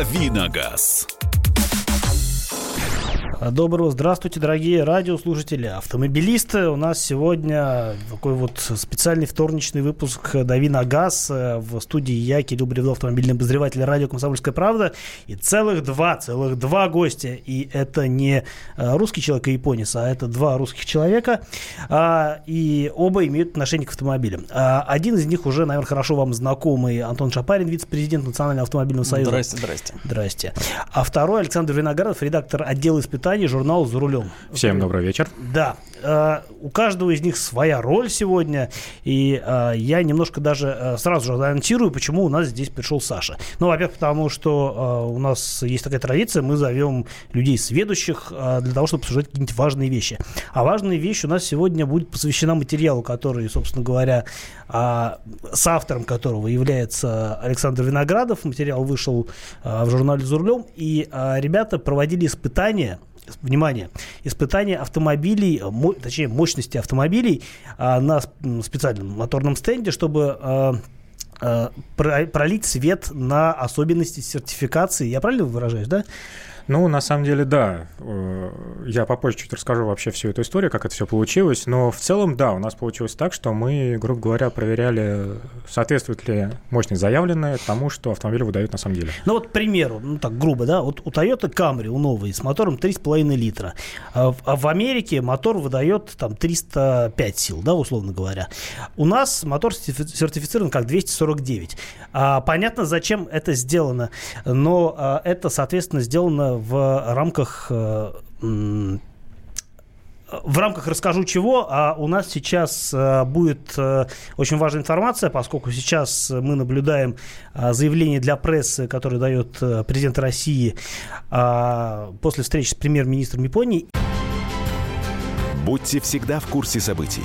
Давиногаз. Доброго здравствуйте, дорогие радиослушатели, автомобилисты. У нас сегодня такой вот специальный вторничный выпуск «Дави на газ» в студии я, Кирилл Бревдов, автомобильный обозреватель радио «Комсомольская правда». И целых два, целых два гостя. И это не э, русский человек и японец, а это два русских человека. А, и оба имеют отношение к автомобилям. А, один из них уже, наверное, хорошо вам знакомый Антон Шапарин, вице-президент Национального автомобильного союза. Здрасте, здрасте. Здрасте. А второй Александр Виноградов, редактор отдела испытаний издании журнала «За рулем». Всем добрый вечер. Да. Э, у каждого из них своя роль сегодня. И э, я немножко даже э, сразу же анонсирую, почему у нас здесь пришел Саша. Ну, во-первых, потому что у нас есть такая традиция, мы зовем людей сведущих для того, чтобы обсуждать какие-нибудь важные вещи. А важная вещь у нас сегодня будет посвящена материалу, который, собственно говоря, с автором которого является Александр Виноградов. Материал вышел в журнале «За рулем». И ребята проводили испытания внимание, испытание автомобилей, точнее, мощности автомобилей а, на специальном моторном стенде, чтобы а, а, пролить свет на особенности сертификации. Я правильно выражаюсь, да? Ну, на самом деле, да. Э, я попозже чуть расскажу вообще всю эту историю, как это все получилось. Но в целом, да, у нас получилось так, что мы, грубо говоря, проверяли, соответствует ли мощность заявленная тому, что автомобиль выдает на самом деле. Ну вот, к примеру, ну так грубо, да, вот у Toyota Camry, у новой, с мотором 3,5 литра. А а в Америке мотор выдает там 305 сил, да, условно говоря. У нас мотор сертифицирован как 249. А, понятно, зачем это сделано, но а, это, соответственно, сделано в рамках э, в рамках расскажу чего, а у нас сейчас э, будет э, очень важная информация, поскольку сейчас мы наблюдаем заявление для прессы, которое дает президент России после встречи с премьер-министром Японии. Будьте всегда в курсе событий.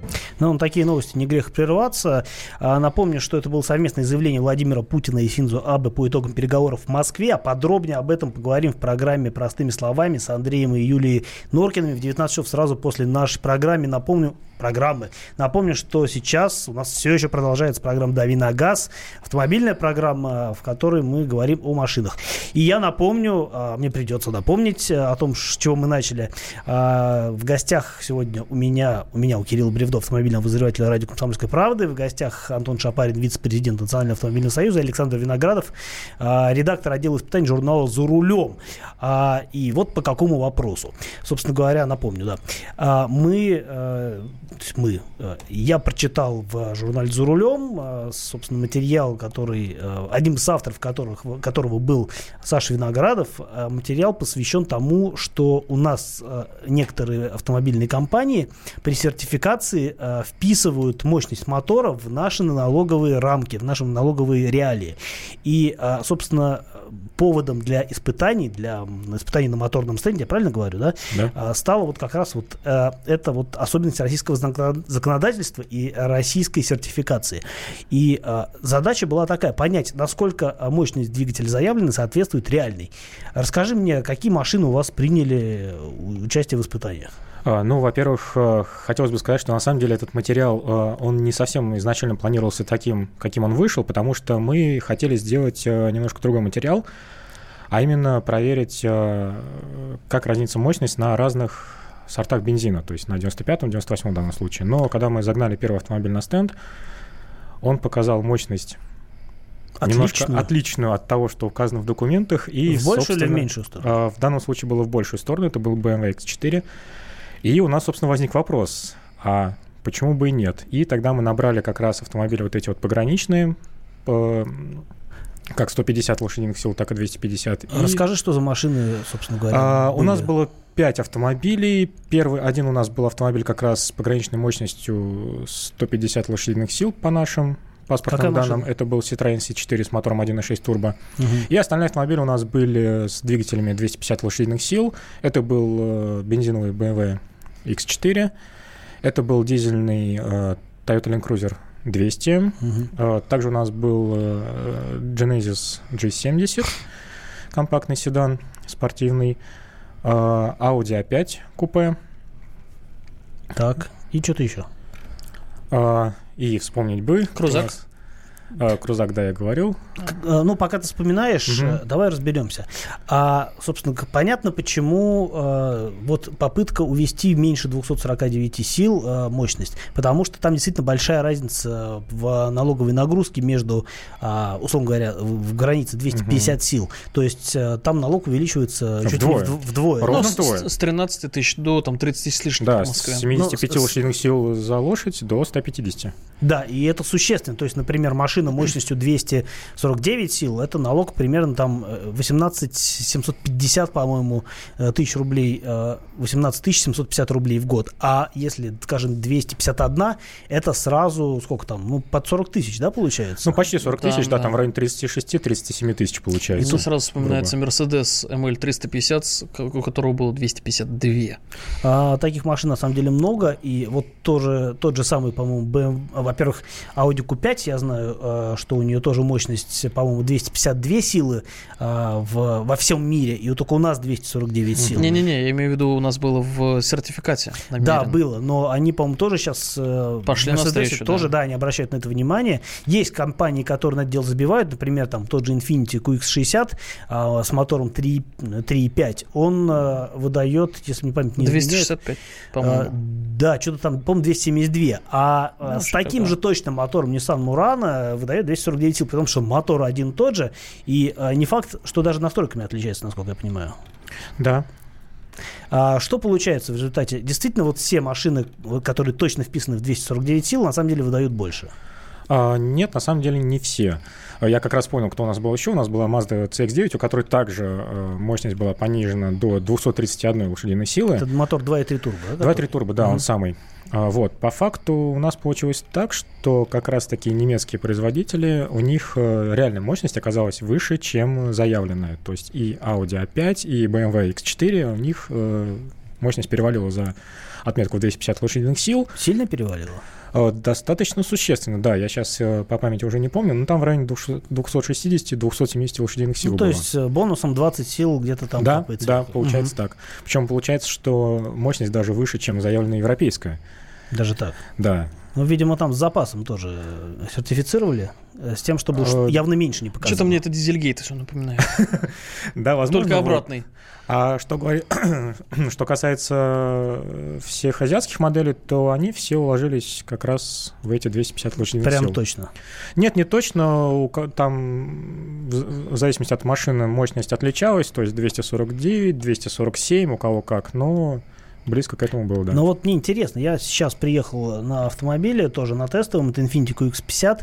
Но на такие новости не грех прерваться. А, напомню, что это было совместное заявление Владимира Путина и Синзу Абе по итогам переговоров в Москве. А подробнее об этом поговорим в программе «Простыми словами» с Андреем и Юлией Норкиными в 19 часов сразу после нашей программы. Напомню, программы. Напомню, что сейчас у нас все еще продолжается программа «Дави на газ», автомобильная программа, в которой мы говорим о машинах. И я напомню, а, мне придется напомнить о том, с чего мы начали. А, в гостях сегодня у меня, у меня, у Кирилла Бревдо, автомобильного обозревателя радио «Комсомольской правды». В гостях Антон Шапарин, вице-президент Национального автомобильного союза, Александр Виноградов, а, редактор отдела испытаний журнала «За рулем». И вот по какому вопросу. Собственно говоря, напомню, да. Мы э, мы, э, я прочитал в журнале «За рулем», э, собственно, материал, который, э, одним из авторов которых, которого был Саша Виноградов, материал посвящен тому, что у нас некоторые автомобильные компании при сертификации вписывают мощность мотора в наши налоговые рамки, в наши налоговые реалии. И, собственно, поводом для испытаний, для испытаний на моторном стенде, я правильно говорю, да, да. стала вот как раз вот это вот особенность российского законодательства и российской сертификации. И э, задача была такая, понять, насколько мощность двигателя заявленной соответствует реальной. Расскажи мне, какие машины у вас приняли участие в испытаниях? А, ну, во-первых, э, хотелось бы сказать, что на самом деле этот материал, э, он не совсем изначально планировался таким, каким он вышел, потому что мы хотели сделать э, немножко другой материал, а именно проверить, как разнится мощность на разных сортах бензина, то есть на 95-м, 98-м в данном случае. Но когда мы загнали первый автомобиль на стенд, он показал мощность Отличную. немножко отличную от того, что указано в документах. И, в большую или в меньшую сторону? В данном случае было в большую сторону, это был BMW X4. И у нас, собственно, возник вопрос, а почему бы и нет? И тогда мы набрали как раз автомобили вот эти вот пограничные, как 150 лошадиных сил, так и 250. Расскажи, и... что за машины, собственно говоря. А, у нас было 5 автомобилей. Первый, один у нас был автомобиль как раз с пограничной мощностью 150 лошадиных сил по нашим паспортным Какая данным. Машина? Это был Citroёn C4 с мотором 1.6 турбо. Угу. И остальные автомобили у нас были с двигателями 250 лошадиных сил. Это был э, бензиновый BMW X4. Это был дизельный э, Toyota Land Cruiser 200. Угу. Также у нас был Genesis G70, компактный седан, спортивный. Audi A5 купе. Так, и что-то еще? И вспомнить бы. Крузак. А, Крузак, да, я говорил. Э, ну, пока ты вспоминаешь, угу. давай разберемся. А, собственно, понятно, почему э, вот попытка увести меньше 249 сил э, мощность, потому что там действительно большая разница в налоговой нагрузке между, э, условно говоря, в, в границе 250 угу. сил. То есть э, там налог увеличивается чуть вдвое. ли вдвое. Ровно ну, вдвое. С, с 13 тысяч до там, 30 с лишним да, в Москве. с 75 ну, лошадиных сил за лошадь до 150. Да, и это существенно. То есть, например, машина мощностью 249 сил, это налог примерно там 18 э, 750, по-моему, э, тысяч рублей, 18 э, 750 рублей в год. А если, скажем, 251, это сразу сколько там, ну, под 40 тысяч, да, получается? Ну, почти 40 тысяч, да, да, там в районе 36-37 тысяч получается. И тут сразу вспоминается Mercedes ML350, у которого было 252. А, таких машин, на самом деле, много, и вот тоже, тот же самый, по-моему, BMW, во-первых, Audi Q5, я знаю, что у нее тоже мощность, по-моему, 252 силы э, в, во всем мире, и только у нас 249 сил. Не-не-не, я имею в виду, у нас было в сертификате. Намерен. Да, было, но они, по-моему, тоже сейчас... Э, Пошли навстречу, Тоже, да. да, они обращают на это внимание. Есть компании, которые на это дело забивают, например, там тот же Infiniti QX60 с мотором 3.5, он выдает, если мне память не 265, по-моему. Да, что-то там, по-моему, 272. А ну, с таким таким же точно мотором Nissan Murano выдает 249 сил, потому что мотор один и тот же, и э, не факт, что даже настройками отличается, насколько я понимаю. Да. А, что получается в результате? Действительно, вот все машины, которые точно вписаны в 249 сил, на самом деле выдают больше. А, нет, на самом деле не все. Я как раз понял, кто у нас был еще. У нас была Mazda CX-9, у которой также э, мощность была понижена до 231 лошадиной силы. Это мотор 2.3 турбо, да? 2.3 турбо, да, mm-hmm. он самый. А, вот, по факту у нас получилось так, что как раз таки немецкие производители, у них э, реальная мощность оказалась выше, чем заявленная. То есть и Audi A5, и BMW X4, у них э, мощность перевалила за отметку в 250 лошадиных сил. Сильно перевалила? Э, достаточно существенно, да. Я сейчас по памяти уже не помню, но там в районе 260-270 лошадиных сил ну, то было. есть бонусом 20 сил где-то там Да, да, получается угу. так. Причем получается, что мощность даже выше, чем заявленная европейская. Даже так? Да. Ну, видимо, там с запасом тоже сертифицировали, э, с тем, чтобы а, явно меньше не показывало. Что-то мне это дизельгейт все напоминает. Да, возможно. Только обратный. А что, говори... что касается э, всех азиатских моделей, то они все уложились как раз в эти 250 лошадиных Прям сил. точно? Нет, не точно. Там в зависимости от машины мощность отличалась, то есть 249, 247, у кого как, но Близко к этому было, да. Но вот мне интересно, я сейчас приехал на автомобиле, тоже на тестовом, это Infiniti QX50,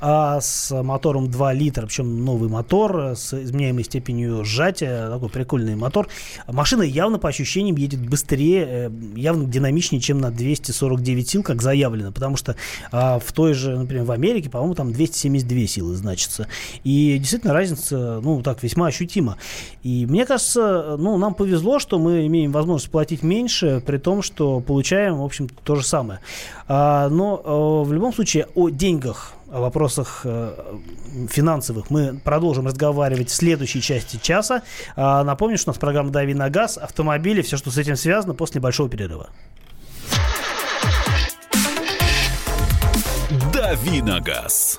а с мотором 2 литра, причем новый мотор с изменяемой степенью сжатия, такой прикольный мотор. Машина явно по ощущениям едет быстрее, э, явно динамичнее, чем на 249 сил, как заявлено, потому что а, в той же, например, в Америке, по-моему, там 272 силы значится. И действительно разница, ну, так, весьма ощутима. И мне кажется, ну, нам повезло, что мы имеем возможность платить меньше, меньше, при том, что получаем, в общем, то же самое. А, но а, в любом случае о деньгах, о вопросах а, финансовых мы продолжим разговаривать в следующей части часа. А, напомню, что у нас программа «Дави на газ», автомобили, все, что с этим связано, после большого перерыва. «Дави на газ».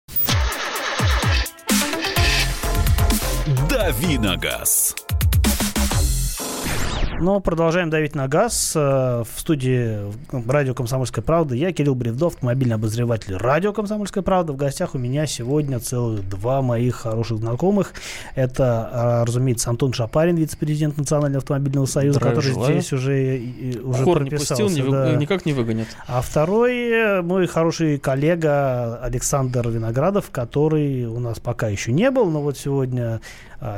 «Дави на газ». Но продолжаем давить на газ. Э, в студии радио «Комсомольская правда» я, Кирилл Бревдов, автомобильный обозреватель радио «Комсомольская правда». В гостях у меня сегодня целых два моих хороших знакомых. Это, а, разумеется, Антон Шапарин, вице-президент Национального автомобильного союза, Здравия который желаю. здесь уже, уже Хор не пустил, не вы- да. никак не выгонят. А второй э, мой хороший коллега Александр Виноградов, который у нас пока еще не был, но вот сегодня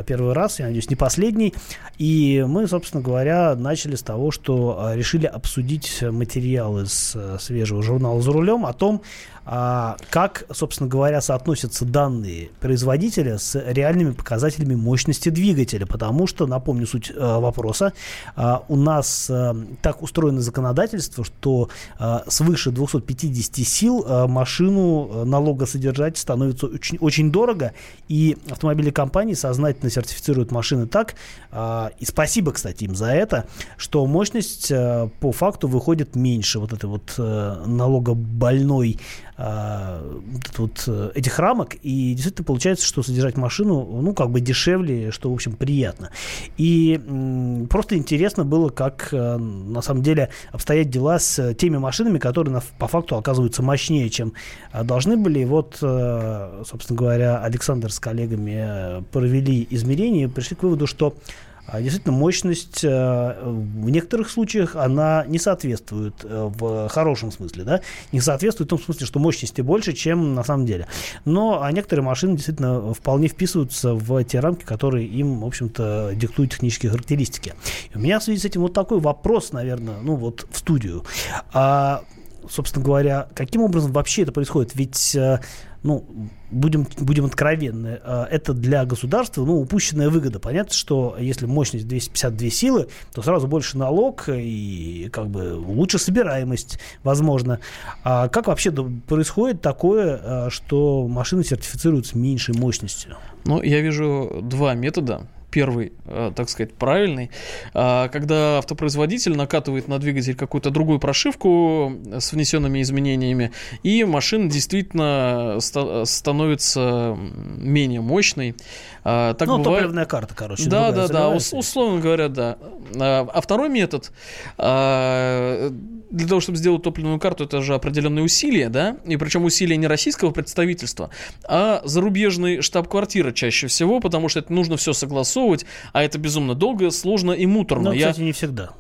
первый раз, я надеюсь, не последний. И мы, собственно говоря, начали с того, что а, решили обсудить материалы с а, свежего журнала «За рулем» о том, а, как, собственно говоря, соотносятся данные производителя с реальными показателями мощности двигателя. Потому что, напомню суть а, вопроса, а, у нас а, так устроено законодательство, что а, свыше 250 сил а, машину а, налогосодержать становится очень, очень дорого, и автомобильные компании сознательно сертифицируют машины так, а, и спасибо, кстати, им за это, что мощность а, по факту выходит меньше вот этой вот а, налогобольной а, вот э, этих рамок, и действительно получается, что содержать машину, ну, как бы дешевле, что, в общем, приятно. И просто интересно было, как э, на самом деле обстоят дела с э, теми машинами, которые по факту оказываются мощнее, чем э, должны были. И вот, э, собственно говоря, Александр с коллегами э, провели измерения пришли к выводу, что а, Действительно, мощность э, в некоторых случаях она не соответствует э, в хорошем смысле, да, не соответствует в том смысле, что мощности больше, чем на самом деле. Но а некоторые машины действительно вполне вписываются в те рамки, которые им, в общем-то, диктуют технические характеристики. И у меня в связи с этим вот такой вопрос, наверное, ну вот в студию. А, собственно говоря, каким образом вообще это происходит? Ведь э, ну, будем, будем откровенны, э, это для государства, ну, упущенная выгода. Понятно, что если мощность 252 силы, то сразу больше налог и как бы лучше собираемость, возможно. А как вообще происходит такое, э, что машины сертифицируют с меньшей мощностью? Ну, я вижу два метода. Первый, э, так сказать, правильный, а, когда автопроизводитель накатывает на двигатель какую-то другую прошивку с внесенными изменениями, и машина действительно ста- становится менее мощной. А, Так ну, бывает- топливная карта, короче. Да, да, да, ус- условно говоря, да. А а второй метод, для того, чтобы сделать топливную карту, это же определенные усилия, да, и причем усилия не российского представительства, а зарубежной штаб-квартиры чаще всего, потому что это нужно все согласовывать, а это безумно долго, сложно и муторно. Ну, Я- кстати, не всегда.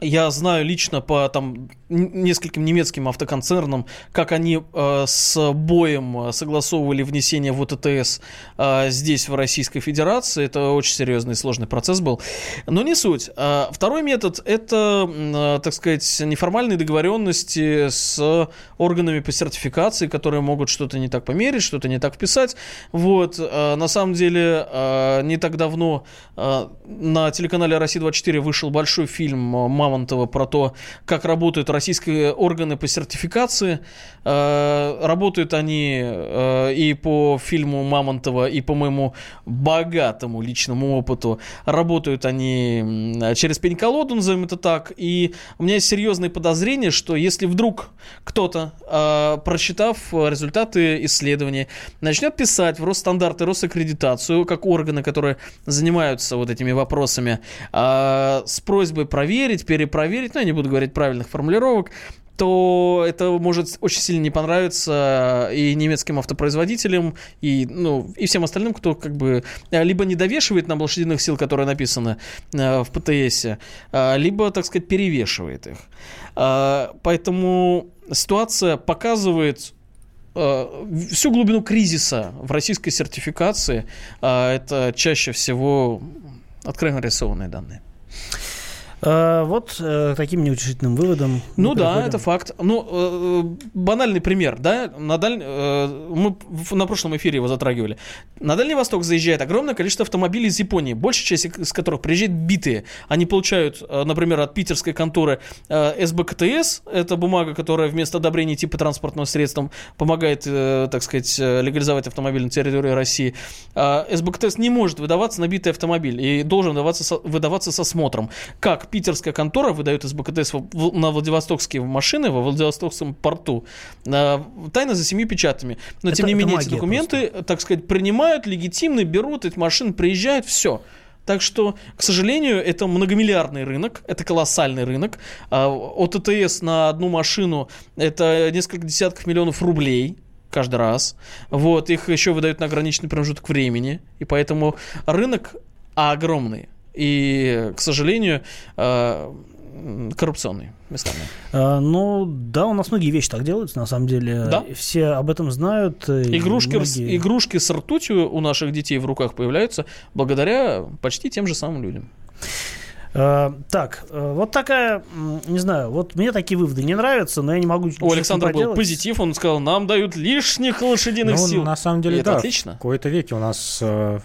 Я знаю лично по там нескольким немецким автоконцернам, как они э, с боем э, согласовывали внесение в ОТТС э, здесь, в Российской Федерации. Это очень серьезный и сложный процесс был. Но не суть. А второй метод – это, э, так сказать, неформальные договоренности с органами по сертификации, которые могут что-то не так померить, что-то не так вписать. Вот. э, На самом деле, э, не так давно э, на телеканале «Россия-24» вышел большой фильм э, Мамонтова про то, как работают российские органы по сертификации. Э, Работают они э, и по фильму Мамонтова, и по моему богатому личному опыту. Работают они через пень-колоду, назовем это так. И у меня есть серьезные подозрения, что если вдруг кто-то, э, прочитав результаты исследования, начнет писать в Росстандарты, Росаккредитацию, как органы, которые занимаются вот этими вопросами, с просьбой проверить, перепроверить, ну, я не буду говорить правильных формулировок, то это может очень сильно не понравиться и немецким автопроизводителям, и, ну, и всем остальным, кто как бы э, либо не довешивает нам лошадиных сил, которые написаны э, в ПТСе, э, либо, так сказать, перевешивает их. Э, Поэтому ситуация показывает э, всю глубину кризиса в российской сертификации. Э, Это чаще всего откровенно рисованные данные. Э, Вот э, таким неутешительным выводом. Ну да, это факт. Ну, э, банальный пример, да, на даль... э, мы на прошлом эфире его затрагивали. На Дальний Восток заезжает огромное количество автомобилей из Японии, большая часть из которых приезжает битые. Они получают, например, от питерской конторы э, СБКТС, это бумага, которая вместо одобрения типа транспортного средства помогает, э, так сказать, легализовать автомобиль на территории России. А СБКТС не может выдаваться на битый автомобиль и должен выдаваться со, выдаваться со смотром. Как питерская контора выдает в- в- на Владивостокские машины во Владивостокском порту. А, Тайно за семью печатами. Но, тем Это- не это менее, эти документы, так сказать, принимают, легитимны, берут эти машины, приезжают, все. Так что, к сожалению, это многомиллиардный рынок, это колоссальный рынок. А, ОТТС на одну машину это несколько десятков миллионов рублей каждый раз. Вот, их еще выдают на ограниченный промежуток времени. И поэтому рынок огромный. И, к сожалению, а, коррупционный местами. А, ну, да, у нас многие вещи так делаются, на самом деле. Да. Все об этом знают. Игрушки, многие... игрушки с ртутью у наших детей в руках появляются благодаря почти тем же самым людям. Uh, так, uh, вот такая, не знаю, вот мне такие выводы не нравятся, но я не могу У Александра был позитив, он сказал, нам дают лишних лошадиных ну, сил. на самом деле, И да. Это отлично. В какой-то веке у нас uh,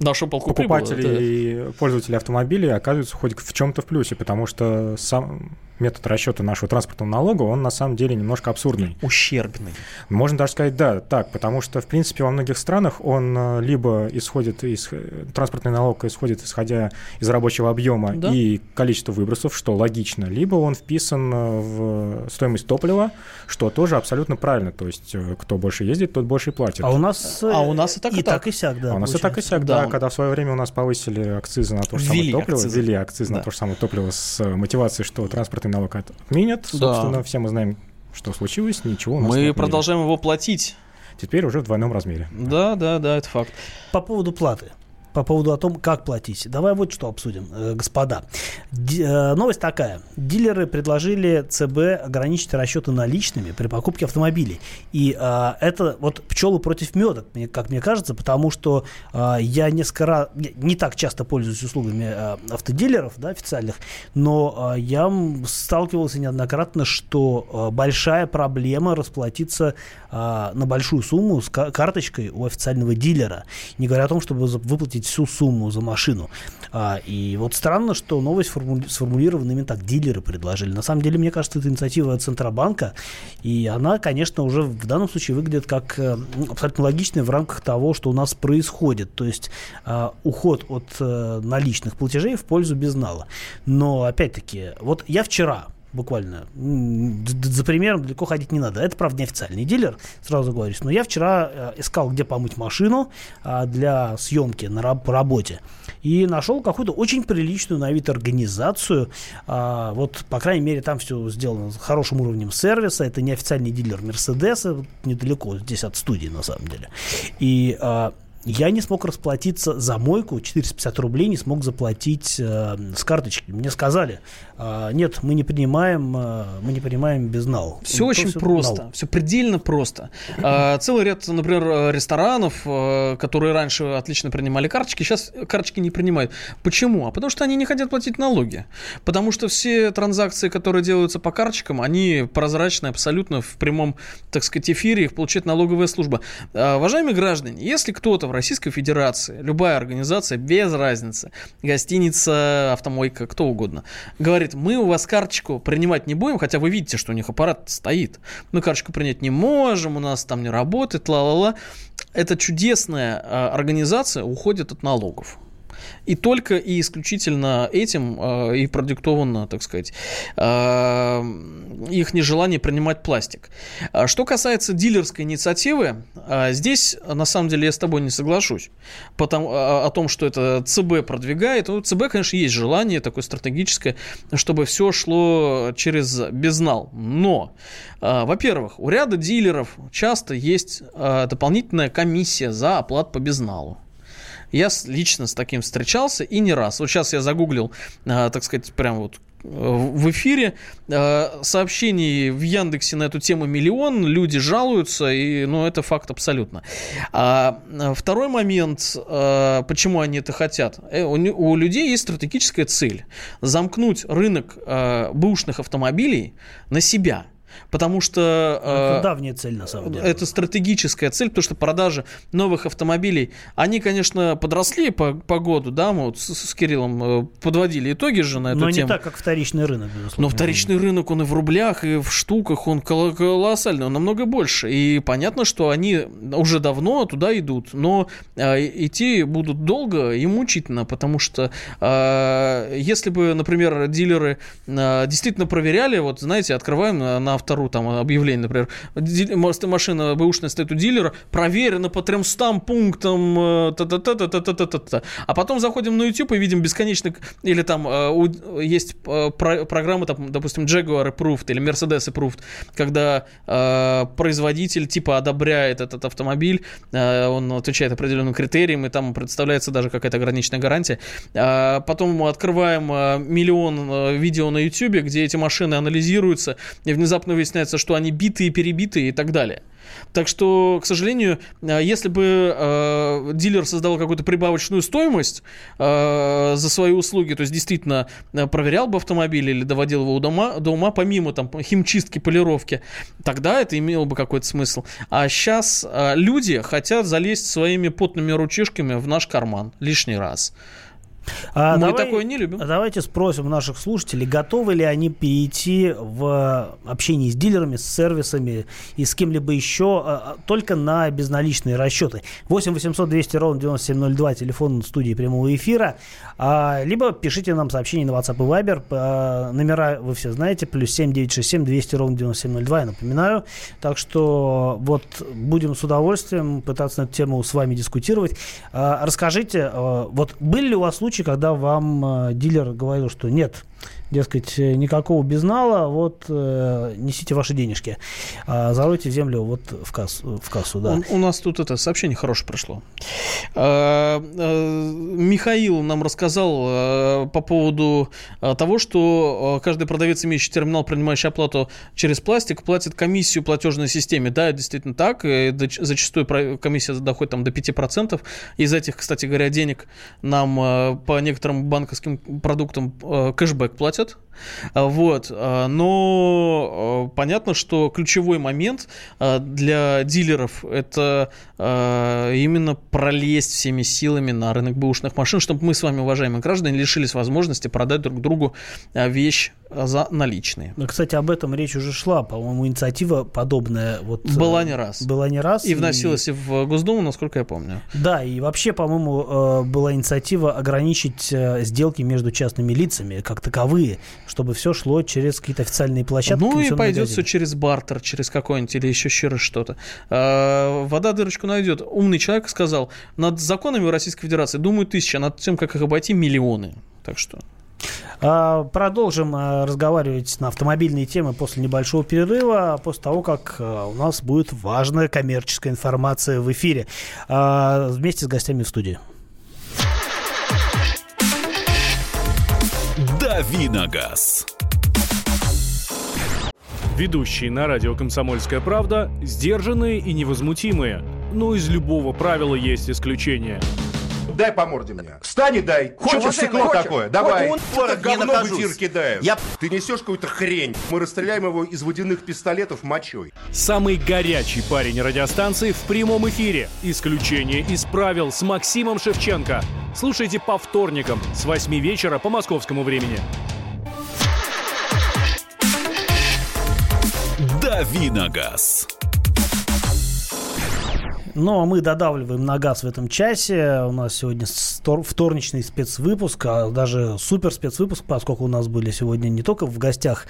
Нашу полку покупатели прибыло, и пользователи автомобилей оказываются хоть в чем-то в плюсе, потому что сам метод расчета нашего транспортного налога, он на самом деле немножко абсурдный. Ущербный. Можно даже сказать, да, так, потому что, в принципе, во многих странах он э, либо исходит из... Э, транспортный налог исходит, исходя из рабочего объема да. и количества выбросов, что логично, либо он вписан э, в стоимость топлива, что тоже абсолютно правильно, то есть кто больше ездит, тот больше и платит. А у нас, а у нас и так, и, и так, так и сяк, да. А у нас получается. и так и сяк, да. да. Когда в свое время у нас повысили акцизы на то же самое топливо, акцизы. ввели акцизы да. на то же самое топливо с мотивацией, что транспортный налог отменят. Да. Собственно, все мы знаем, что случилось, ничего у нас Мы не продолжаем его платить. Теперь уже в двойном размере. Да, да, да, это факт. По поводу платы по поводу о том, как платить. Давай вот что обсудим, э, господа. Ди, э, новость такая. Дилеры предложили ЦБ ограничить расчеты наличными при покупке автомобилей. И э, это вот пчелы против меда, как мне кажется, потому что э, я несколько раз, не так часто пользуюсь услугами э, автодилеров да, официальных, но э, я сталкивался неоднократно, что э, большая проблема расплатиться э, на большую сумму с карточкой у официального дилера. Не говоря о том, чтобы выплатить всю сумму за машину. А, и вот странно, что новость формули- сформулирована именно так. Дилеры предложили. На самом деле, мне кажется, это инициатива Центробанка. И она, конечно, уже в данном случае выглядит как э, абсолютно логичная в рамках того, что у нас происходит. То есть э, уход от э, наличных платежей в пользу безнала. Но, опять-таки, вот я вчера буквально. За примером далеко ходить не надо. Это, правда, не официальный дилер, сразу говорю. Но я вчера э, искал, где помыть машину а, для съемки на, по работе. И нашел какую-то очень приличную на вид организацию. А, вот, по крайней мере, там все сделано с хорошим уровнем сервиса. Это не официальный дилер Мерседеса, недалеко здесь от студии, на самом деле. И а, я не смог расплатиться за мойку, 450 рублей не смог заплатить э, с карточки. Мне сказали, э, нет, мы не принимаем, э, мы не принимаем безнал. Все ну, очень все просто, нал. все предельно просто. Э, целый ряд, например, ресторанов, э, которые раньше отлично принимали карточки, сейчас карточки не принимают. Почему? А потому что они не хотят платить налоги. Потому что все транзакции, которые делаются по карточкам, они прозрачны абсолютно в прямом, так сказать, эфире, их получает налоговая служба. Э, уважаемые граждане, если кто-то в Российской Федерации, любая организация, без разницы, гостиница, автомойка, кто угодно, говорит, мы у вас карточку принимать не будем, хотя вы видите, что у них аппарат стоит. Мы карточку принять не можем, у нас там не работает, ла-ла-ла. Эта чудесная а, организация уходит от налогов. И только и исключительно этим э, и продиктовано, так сказать, э, их нежелание принимать пластик. А что касается дилерской инициативы, э, здесь, на самом деле, я с тобой не соглашусь. О том, что это ЦБ продвигает. У ЦБ, конечно, есть желание такое стратегическое, чтобы все шло через безнал. Но, во-первых, у ряда дилеров часто есть дополнительная комиссия за оплату по безналу. Я лично с таким встречался и не раз. Вот сейчас я загуглил, э, так сказать, прям вот э, в эфире. Э, сообщений в Яндексе на эту тему миллион, люди жалуются, и, ну, это факт абсолютно. А второй момент, почему они это хотят. У людей есть стратегическая цель. Замкнуть рынок бэушных автомобилей на себя – Потому что... Это э, давняя цель, на самом деле. Это стратегическая цель, потому что продажи новых автомобилей, они, конечно, подросли по, по году, да, мы вот с, с Кириллом э, подводили итоги же на эту Но тему. Но не так, как вторичный рынок, безусловно. Но вторичный рынок, он и в рублях, и в штуках, он колоссальный, он намного больше. И понятно, что они уже давно туда идут, но э, идти будут долго и мучительно, потому что э, если бы, например, дилеры э, действительно проверяли, вот, знаете, открываем на автору там объявление, например, машина бэушная стоит у дилера, проверена по 300 пунктам, та -та -та -та -та -та -та а потом заходим на YouTube и видим бесконечно, или там э, есть э, про, программы, там, допустим, Jaguar Approved или Mercedes Approved, когда э, производитель типа одобряет этот автомобиль, он отвечает определенным критериям, и там представляется даже какая-то ограниченная гарантия. Э, потом мы открываем миллион видео на YouTube, где эти машины анализируются, и внезапно выясняется, что они битые, перебитые и так далее. Так что, к сожалению, э, если бы э, дилер создал какую-то прибавочную стоимость э, за свои услуги, то есть действительно э, проверял бы автомобиль или доводил его до ума, до ума помимо там химчистки, полировки, тогда это имело бы какой-то смысл. А сейчас э, люди хотят залезть своими потными ручишками в наш карман лишний раз. А Мы давай, такое не любим. Давайте спросим наших слушателей, готовы ли они перейти в общение с дилерами, с сервисами и с кем-либо еще а, а, только на безналичные расчеты. 8 800 200 ровно 9702, телефон студии прямого эфира. А, либо пишите нам сообщение на WhatsApp и Viber. А, номера вы все знаете, плюс 7 967 200 ровно 9702, я напоминаю. Так что вот будем с удовольствием пытаться на эту тему с вами дискутировать. А, расскажите, а, вот были ли у вас случаи, случай, когда вам э, дилер говорил, что нет, дескать, э, никакого безнала, вот э, несите ваши денежки, э, заройте землю вот в кассу, в кассу да. У, у нас тут это сообщение хорошее прошло. Э, э, Михаил нам рассказал по поводу того, что каждый продавец, имеющий терминал, принимающий оплату через пластик, платит комиссию платежной системе. Да, действительно так. И зачастую комиссия доходит там до 5%. Из этих, кстати говоря, денег нам по некоторым банковским продуктам кэшбэк платят платят. А, вот. А, но а, понятно, что ключевой момент для дилеров это именно пролезть всеми силами на рынок бэушных машин, чтобы мы с вами, уважаемые граждане, лишились возможности продать друг другу вещь за наличные. Кстати, об этом речь уже шла. По-моему, инициатива подобная. Вот, была не раз. Была не раз. И, и вносилась и в Госдуму, насколько я помню. Да, и вообще, по-моему, была инициатива ограничить сделки между частными лицами как таковые чтобы все шло через какие-то официальные площадки. Ну и пойдет все через бартер, через какой-нибудь или еще через что-то. Вода дырочку найдет. Умный человек сказал, над законами в Российской Федерации думают тысячи, а над тем, как их обойти, миллионы. Так что... А, продолжим а, разговаривать на автомобильные темы после небольшого перерыва, после того, как а, у нас будет важная коммерческая информация в эфире. Вместе с гостями в студии. Давиногаз. Ведущие на радио «Комсомольская правда» сдержанные и невозмутимые. Но из любого правила есть исключение – дай по морде мне. Встань и дай. Хочешь стекло хочешь? такое? Давай. Он Что ты говно в эфир кидаешь? Я... Ты несешь какую-то хрень. Мы расстреляем его из водяных пистолетов мочой. Самый горячий парень радиостанции в прямом эфире. Исключение из правил с Максимом Шевченко. Слушайте по вторникам с 8 вечера по московскому времени. Давиногаз. Ну, а мы додавливаем на газ в этом часе. У нас сегодня вторничный спецвыпуск, а даже супер спецвыпуск, поскольку у нас были сегодня не только в гостях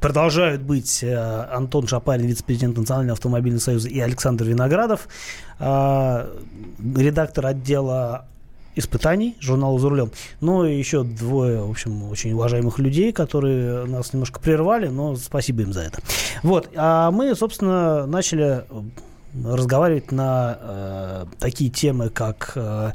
продолжают быть э, Антон Шапарин, вице-президент Национального автомобильного союза, и Александр Виноградов, э, редактор отдела испытаний журнала «За рулем». Ну и еще двое, в общем, очень уважаемых людей, которые нас немножко прервали, но спасибо им за это. Вот, а мы, собственно, начали разговаривать на э, такие темы, как э,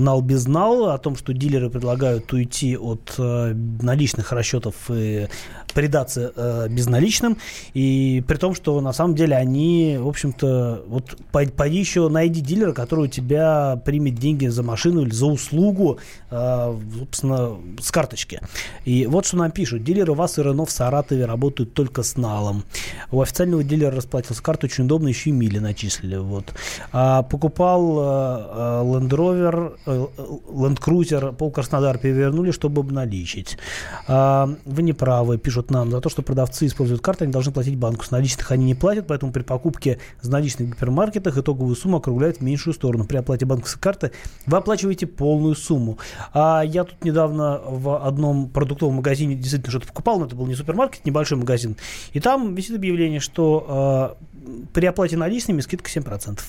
нал без о том, что дилеры предлагают уйти от э, наличных расчетов и предаться э, безналичным, и при том, что на самом деле они, в общем-то, вот пойди еще найди дилера, который у тебя примет деньги за машину или за услугу, э, собственно, с карточки. И вот что нам пишут. Дилеры вас и Рено в Саратове работают только с налом. У официального дилера расплатился карту, очень удобно, еще и мили начислили. Вот. А, покупал э, э Land Rover, э, Cruiser, пол Краснодар перевернули, чтобы обналичить. А, вы не правы, пишут нам, за то, что продавцы используют карты, они должны платить банку. С наличных они не платят, поэтому при покупке с наличных в гипермаркетах итоговую сумму округляют в меньшую сторону. При оплате банковской карты вы оплачиваете полную сумму. А я тут недавно в одном продуктовом магазине действительно что-то покупал, но это был не супермаркет, небольшой магазин. И там висит объявление, что э, при оплате наличными скидка 7%.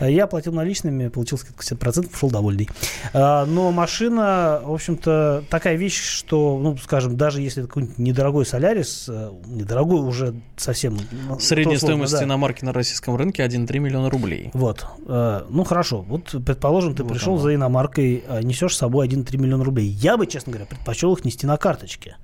Э, Я оплатил наличными, получил скидку 7%, ушел довольный. Э, Но машина, в общем-то, такая вещь, что, ну, скажем, даже если это какой-нибудь недорогой Солярис, э, недорогой уже совсем... ну, Средняя условно, стоимость да. иномарки на российском рынке 1,3 миллиона рублей. Вот. Ну, хорошо. Вот, предположим, ты Вот пришел оно. за иномаркой, несешь с собой 1,3 миллиона рублей. Я бы, честно говоря, предпочел их нести на карточке.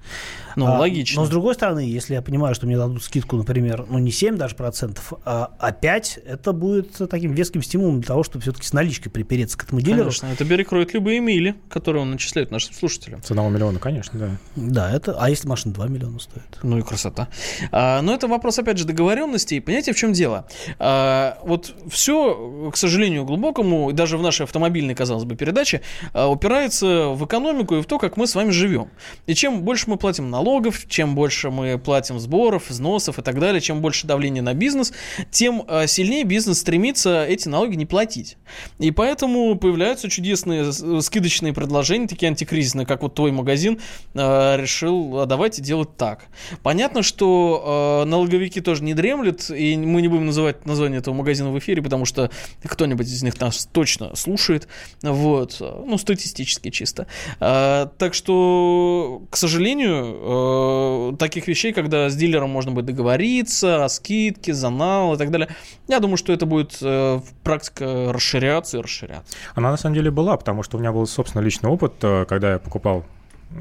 Ну, А, логично. Но, с другой стороны, если я понимаю, что мне дадут скидку, например, ну, не 7 даже процентов, а 5, это будет таким веским стимулом для того, чтобы все-таки с наличкой припереться к этому дилеру. Конечно, это перекроет любые мили, которые он начисляет нашим слушателям. С одного миллиона, конечно, да. Да, это... А если машина 2 миллиона стоит? Ну и красота. А, но это вопрос, опять же, договоренности. И понимаете, в чем дело? А, вот все, к сожалению, глубокому, и даже в нашей автомобильной, казалось бы, передаче, а, упирается в экономику и в то, как мы с вами живем. И чем больше мы платим налогов, чем больше мы платим сборов, взносов и так далее, чем больше давления на бизнес, тем а, сильнее бизнес стремится эти налоги не платить. И поэтому появляются чудесные с- скидочные предложения, такие антикризисные, как вот твой магазин э, решил, а давайте делать так. Понятно, что э, налоговики тоже не дремлют, и мы не будем называть название этого магазина в эфире, потому что кто-нибудь из них нас точно слушает, вот, ну, статистически чисто. Э, так что, к сожалению, э, таких вещей, когда с дилером можно будет договориться о скидке, за нал и так далее, я думаю, что это будет э, практика расширяться и расширяться. Она на самом деле была, потому что у меня был, собственно, личный опыт, э, когда я покупал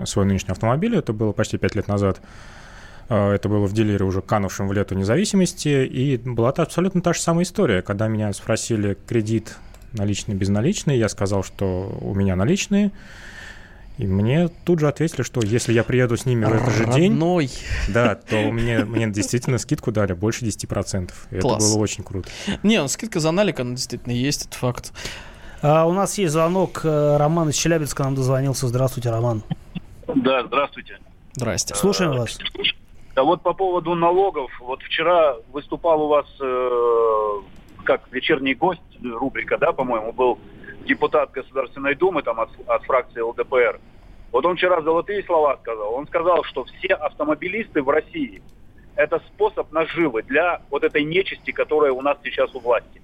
свой нынешний автомобиль, это было почти 5 лет назад. Э, Это было в дилере уже канувшем в лету независимости, и была та- абсолютно та же самая история. Когда меня спросили кредит наличный, безналичный, я сказал, что у меня наличные, и мне тут же ответили, что если я приеду с ними в этот же день, да, то мне, мне действительно скидку дали больше 10%. И это было очень круто. Не, ну, скидка за налик, она действительно есть, это факт. А, у нас есть звонок. э, Роман из Челябинска нам дозвонился. Здравствуйте, Роман. Да, здравствуйте. Здрасте. Слушаем вас. Да вот по поводу налогов. Вот вчера выступал у вас э, как вечерний гость, рубрика, да, по-моему, был депутат Государственной Думы там от, от фракции ЛДПР. Вот он вчера золотые слова сказал. Он сказал, что все автомобилисты в России это способ наживы для вот этой нечисти, которая у нас сейчас у власти.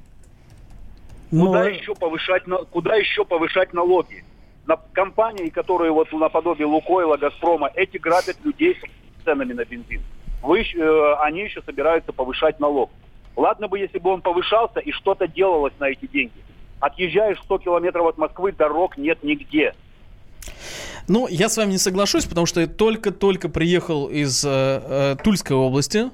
Ну, Куда еще повышать, куда еще повышать налоги? На компании, которые вот наподобие Лукойла, Газпрома, эти грабят людей с ценами на бензин. Вы, э, они еще собираются повышать налог. Ладно бы, если бы он повышался и что-то делалось на эти деньги. Отъезжаешь 100 километров от Москвы, дорог нет нигде. Ну, я с вами не соглашусь, потому что я только-только приехал из э, э, Тульской области,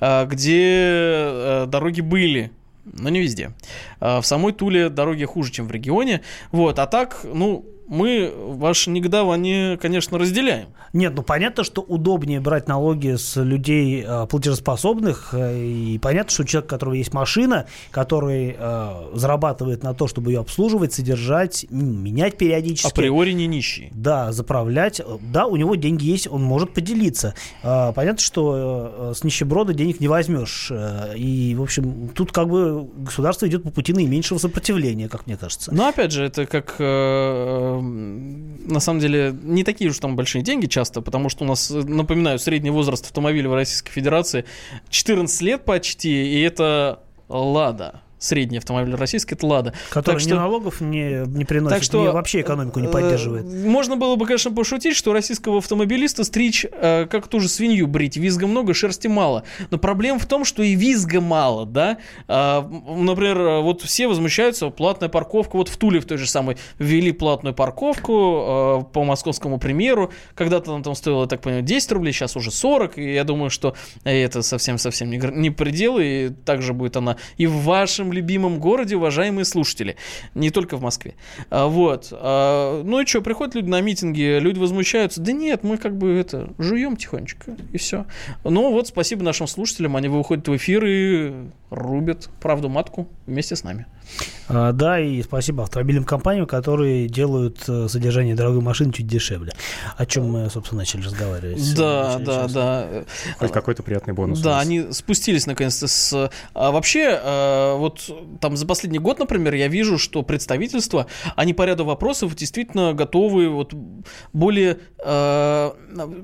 э, где э, дороги были, но не везде. Э, в самой Туле дороги хуже, чем в регионе. Вот, а так, ну, мы ваше негодование, конечно, разделяем. Нет, ну понятно, что удобнее брать налоги с людей э, платежеспособных. э, и понятно, что человек, у которого есть машина, который э, зарабатывает на то, чтобы ее обслуживать, содержать, менять периодически. Априори не нищий. Да, заправлять. Э, Да, у него деньги есть, он может поделиться. Э, Понятно, что э, с нищеброда денег не возьмешь. Э, И, в общем, тут как бы государство идет по пути наименьшего сопротивления, как мне кажется. Но опять же, это как э, на самом деле не такие уж там большие деньги часто, потому что у нас, э, напоминаю, средний возраст автомобиля в Российской Федерации 14 лет почти, и это Лада. Средний автомобиль российский это Лада. Который Так ни что- налогов не, не приносит, Так что вообще экономику не э, поддерживает. Можно было бы, конечно, пошутить, что российского автомобилиста стричь, э, как ту же свинью брить. Визга много, шерсти мало. Но проблема в том, что и визга мало, да. А, м, например, э, вот все возмущаются, платная парковка. Вот в Туле в той же самой ввели платную парковку э, по московскому примеру. Когда-то она там стоила, я так понимаю, 10 рублей, сейчас уже 40. И я думаю, что это совсем-совсем не, не предел. И также будет она и в вашем любимом городе, уважаемые слушатели. Не только в Москве. А, вот. А, ну и что, приходят люди на митинги, люди возмущаются. Да нет, мы как бы это, жуем тихонечко, и все. Ну вот, спасибо нашим слушателям, они выходят в эфир и рубят правду матку вместе с нами. А, да, и спасибо автомобильным компаниям, которые делают э, содержание дорогой машины чуть дешевле. О чем мы, собственно, начали разговаривать. Да, да, Начали да. Хоть какой-то приятный бонус. Да, они спустились наконец-то с... А вообще, э, вот там за последний год, например, я вижу, что представительства, они по ряду вопросов действительно готовы вот более э,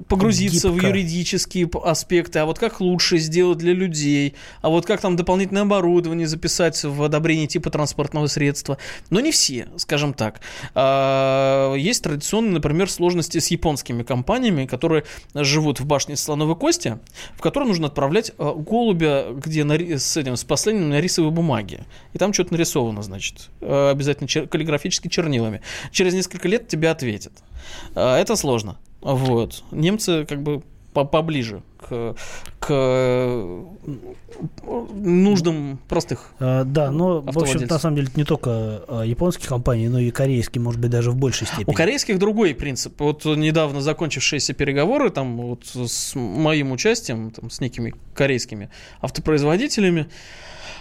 погрузиться в Гибко. юридические п- аспекты, а вот как лучше сделать для людей, а вот как там дополнительное оборудование записать в одобрении типа транспортного средства. Но не все, скажем так. А, Есть традиционные, например, сложности с японскими компаниями, которые живут в башне слоновой кости, в которую нужно отправлять э, голубя, где нари- с этим с последним на рисовой бумаге. И там что-то нарисовано, значит, э, обязательно чер- каллиграфически чернилами. Через несколько лет тебе ответят. Это сложно. Вот. Немцы как бы по- поближе к, к нуждам простых. А, Да, но, в общем, на самом деле, это не только а, японские компании, но и корейские, может быть, даже в большей степени. У корейских другой принцип. Вот недавно закончившиеся переговоры там вот с моим участием, там, с некими корейскими автопроизводителями,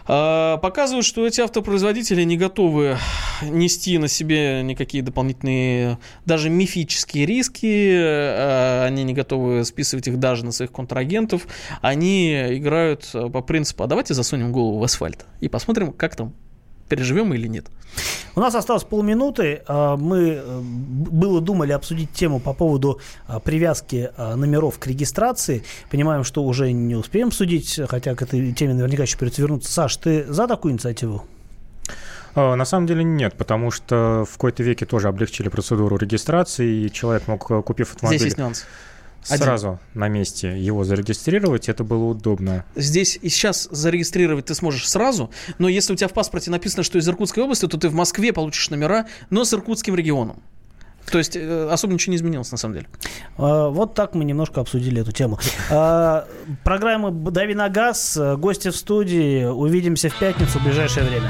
показывают, что эти автопроизводители не готовы нести на себе никакие дополнительные, даже мифические риски, а, они не готовы списывать их даже на своих контрагентов, они играют а, по принципу, а давайте засунем голову в асфальт и посмотрим, как там, переживем или нет. У нас осталось полминуты. А, Мы э, было думали обсудить тему по поводу а, привязки а, номеров к регистрации. Понимаем, что уже не успеем судить, хотя к этой теме наверняка еще придется вернуться. Саш, ты за такую инициативу? На самом деле нет, потому что в какой-то веке тоже облегчили процедуру регистрации, и человек мог, э, купив автомобиль, Здесь есть нюанс. Один. сразу на месте его зарегистрировать, это было удобно. Здесь и сейчас зарегистрировать ты сможешь сразу, но если у тебя в паспорте написано, что из Иркутской области, то ты в Москве получишь номера, но с иркутским регионом. То есть э, особо ничего не изменилось на самом деле. А, Вот так мы немножко обсудили эту тему. А, Программа «Дави на газ». Гости в студии. Увидимся в пятницу в ближайшее время.